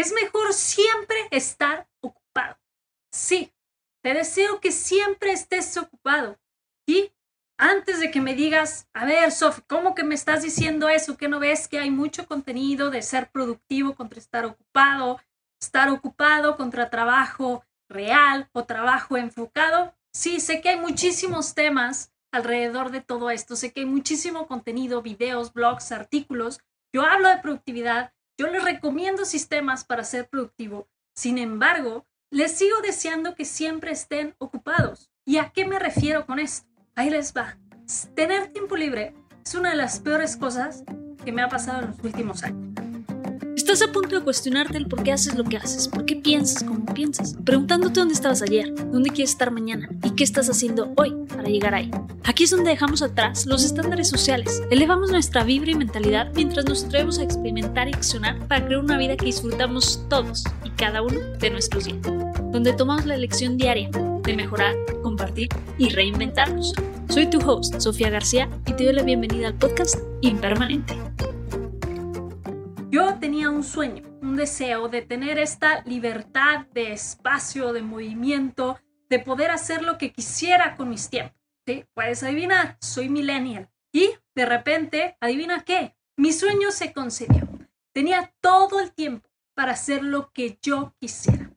Es mejor siempre estar ocupado. Sí, te deseo que siempre estés ocupado. Y antes de que me digas, a ver, Sophie, ¿cómo que me estás diciendo eso? ¿Que no ves que hay mucho contenido de ser productivo contra estar ocupado? Estar ocupado contra trabajo real o trabajo enfocado. Sí, sé que hay muchísimos temas alrededor de todo esto. Sé que hay muchísimo contenido, videos, blogs, artículos. Yo hablo de productividad. Yo les recomiendo sistemas para ser productivo. Sin embargo, les sigo deseando que siempre estén ocupados. ¿Y a qué me refiero con esto? Ahí les va. Tener tiempo libre es una de las peores cosas que me ha pasado en los últimos años. Estás a punto de cuestionarte el por qué haces lo que haces, por qué piensas como piensas, preguntándote dónde estabas ayer, dónde quieres estar mañana y qué estás haciendo hoy para llegar ahí. Aquí es donde dejamos atrás los estándares sociales, elevamos nuestra vibra y mentalidad mientras nos atrevemos a experimentar y accionar para crear una vida que disfrutamos todos y cada uno de nuestros días, donde tomamos la elección diaria de mejorar, compartir y reinventarnos. Soy tu host, Sofía García, y te doy la bienvenida al podcast Impermanente. Yo tenía un sueño, un deseo de tener esta libertad de espacio, de movimiento, de poder hacer lo que quisiera con mis tiempos. ¿Sí? Puedes adivinar, soy millennial. Y de repente, adivina qué, mi sueño se concedió. Tenía todo el tiempo para hacer lo que yo quisiera,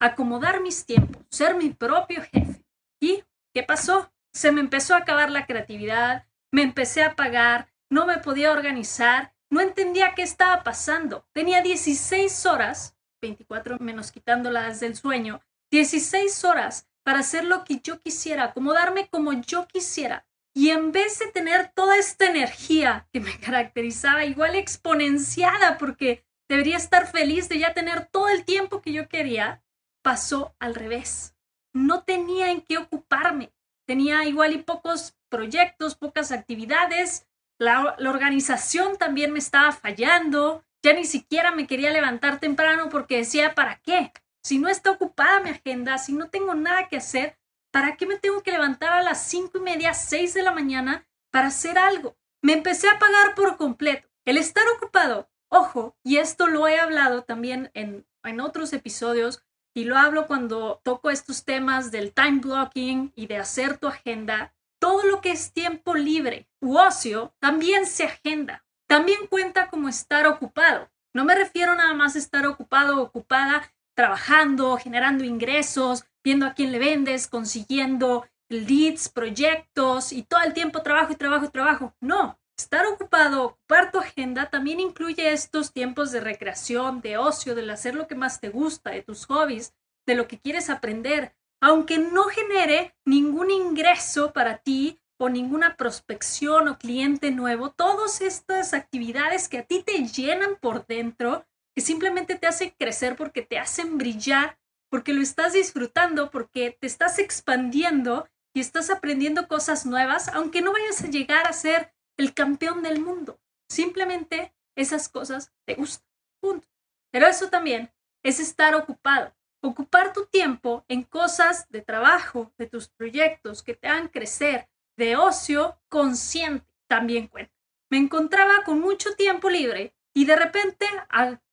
acomodar mis tiempos, ser mi propio jefe. ¿Y qué pasó? Se me empezó a acabar la creatividad, me empecé a apagar, no me podía organizar no entendía qué estaba pasando. Tenía 16 horas, 24 menos quitándolas del sueño, 16 horas para hacer lo que yo quisiera, acomodarme como yo quisiera. Y en vez de tener toda esta energía que me caracterizaba, igual exponenciada, porque debería estar feliz de ya tener todo el tiempo que yo quería, pasó al revés. No tenía en qué ocuparme. Tenía igual y pocos proyectos, pocas actividades, la, organización también me estaba fallando. Ya ni siquiera me quería levantar temprano porque decía, ¿para qué? Si no está ocupada mi agenda, si no tengo nada que hacer, ¿para qué me tengo que levantar a las cinco y media, seis de la mañana para hacer algo? Me empecé a pagar por completo. El estar ocupado, ojo, y esto lo he hablado también en, en otros episodios, y lo hablo cuando toco estos temas del time blocking y de hacer tu agenda, todo lo que es tiempo libre u ocio también se agenda. También cuenta como estar ocupado. No me refiero nada más a estar ocupado o ocupada trabajando, generando ingresos, viendo a quién le vendes, consiguiendo leads, proyectos y todo el tiempo trabajo y trabajo y trabajo. No, estar ocupado, ocupar tu agenda también incluye estos tiempos de recreación, de ocio, del hacer lo que más te gusta, de tus hobbies, de lo que quieres aprender, aunque no genere ningún ingreso para ti o ninguna prospección o cliente nuevo, todas estas actividades que a ti te llenan por dentro, que simplemente te hacen crecer porque te hacen brillar, porque lo estás disfrutando, porque te estás expandiendo y estás aprendiendo cosas nuevas, aunque no vayas a llegar a ser el campeón del mundo. Simplemente esas cosas te gustan. Punto. Pero eso también es estar ocupado ocupar tu tiempo en cosas de trabajo, de tus proyectos que te hagan crecer, de ocio consciente, también cuenta. Me encontraba con mucho tiempo libre y de repente,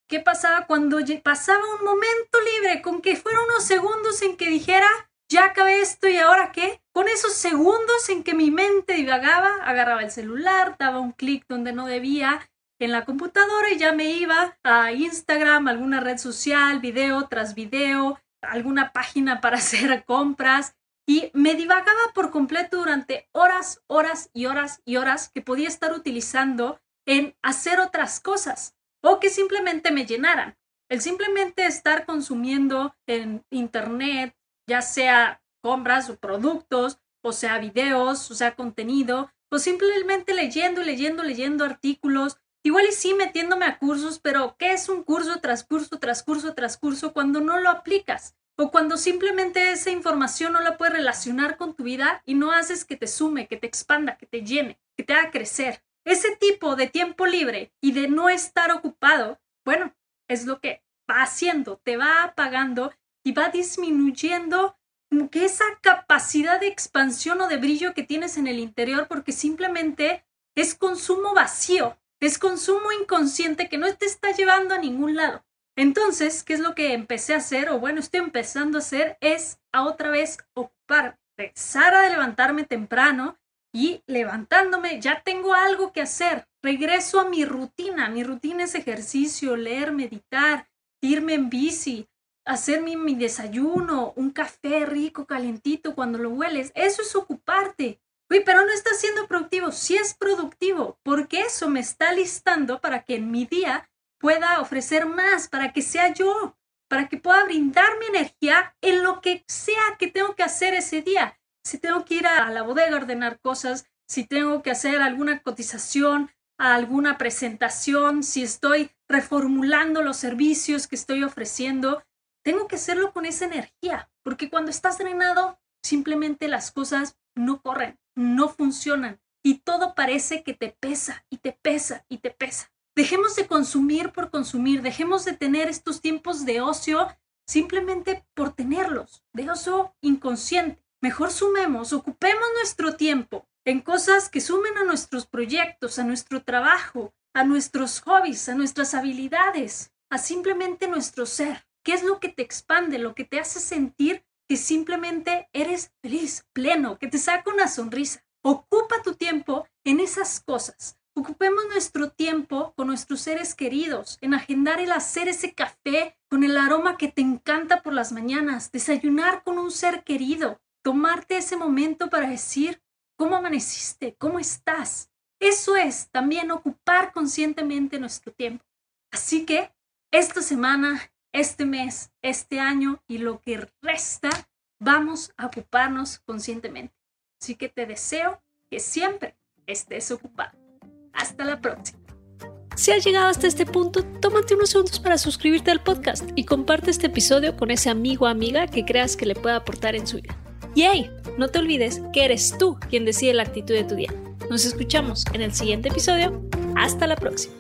¿qué pasaba cuando pasaba un momento libre con que fueron unos segundos en que dijera, ya acabé esto y ahora qué? Con esos segundos en que mi mente divagaba, agarraba el celular, daba un clic donde no debía en la computadora y ya me iba a Instagram, alguna red social, video tras video, alguna página para hacer compras y me divagaba por completo durante horas, horas y horas y horas que podía estar utilizando en hacer otras cosas o que simplemente me llenaran. El simplemente estar consumiendo en Internet, ya sea compras o productos, o sea videos, o sea contenido, o simplemente leyendo, leyendo, leyendo artículos, Igual y sí metiéndome a cursos, pero ¿qué es un curso tras curso, tras curso, tras curso cuando no lo aplicas? O cuando simplemente esa información no la puedes relacionar con tu vida y no haces que te sume, que te expanda, que te llene, que te haga crecer. Ese tipo de tiempo libre y de no estar ocupado, bueno, es lo que va haciendo, te va apagando y va disminuyendo que esa capacidad de expansión o de brillo que tienes en el interior porque simplemente es consumo vacío, es consumo inconsciente que no te está llevando a ningún lado. Entonces, ¿qué es lo que empecé a hacer? O bueno, estoy empezando a hacer es a otra vez ocupar, empezar a levantarme temprano y levantándome ya tengo algo que hacer. Regreso a mi rutina. Mi rutina es ejercicio, leer, meditar, irme en bici, hacer mi, mi desayuno, un café rico, calentito cuando lo hueles. Eso es ocuparte. Uy, pero no estás siendo productivo. Sí es productivo, porque eso me está listando para que en mi día pueda ofrecer más, para que sea yo, para que pueda brindar mi energía en lo que sea que tengo que hacer ese día. Si tengo que ir a la bodega a ordenar cosas, si tengo que hacer alguna cotización, alguna presentación, si estoy reformulando los servicios que estoy ofreciendo, tengo que hacerlo con esa energía, porque cuando estás drenado, simplemente las cosas no corren, no funcionan y todo parece que te pesa y te pesa y te pesa. Dejemos de consumir por consumir, dejemos de tener estos tiempos de ocio simplemente por tenerlos, de ocio inconsciente. Mejor sumemos, ocupemos nuestro tiempo en cosas que sumen a nuestros proyectos, a nuestro trabajo, a nuestros hobbies, a nuestras habilidades, a simplemente nuestro ser. ¿Qué es lo que te expande, lo que te hace sentir que simplemente eres feliz, pleno, que te saca una sonrisa? Ocupa tu tiempo en esas cosas. Ocupemos nuestro tiempo con nuestros seres queridos, en agendar el hacer ese café con el aroma que te encanta por las mañanas, desayunar con un ser querido, tomarte ese momento para decir cómo amaneciste, cómo estás. Eso es también ocupar conscientemente nuestro tiempo. Así que esta semana, este mes, este año y lo que resta, vamos a ocuparnos conscientemente. Así que te deseo que siempre estés ocupado. Hasta la próxima. Si has llegado hasta este punto, tómate unos segundos para suscribirte al podcast y comparte este episodio con ese amigo o amiga que creas que le pueda aportar en su vida. Y hey, no te olvides que eres tú quien decide la actitud de tu día. Nos escuchamos en el siguiente episodio. Hasta la próxima.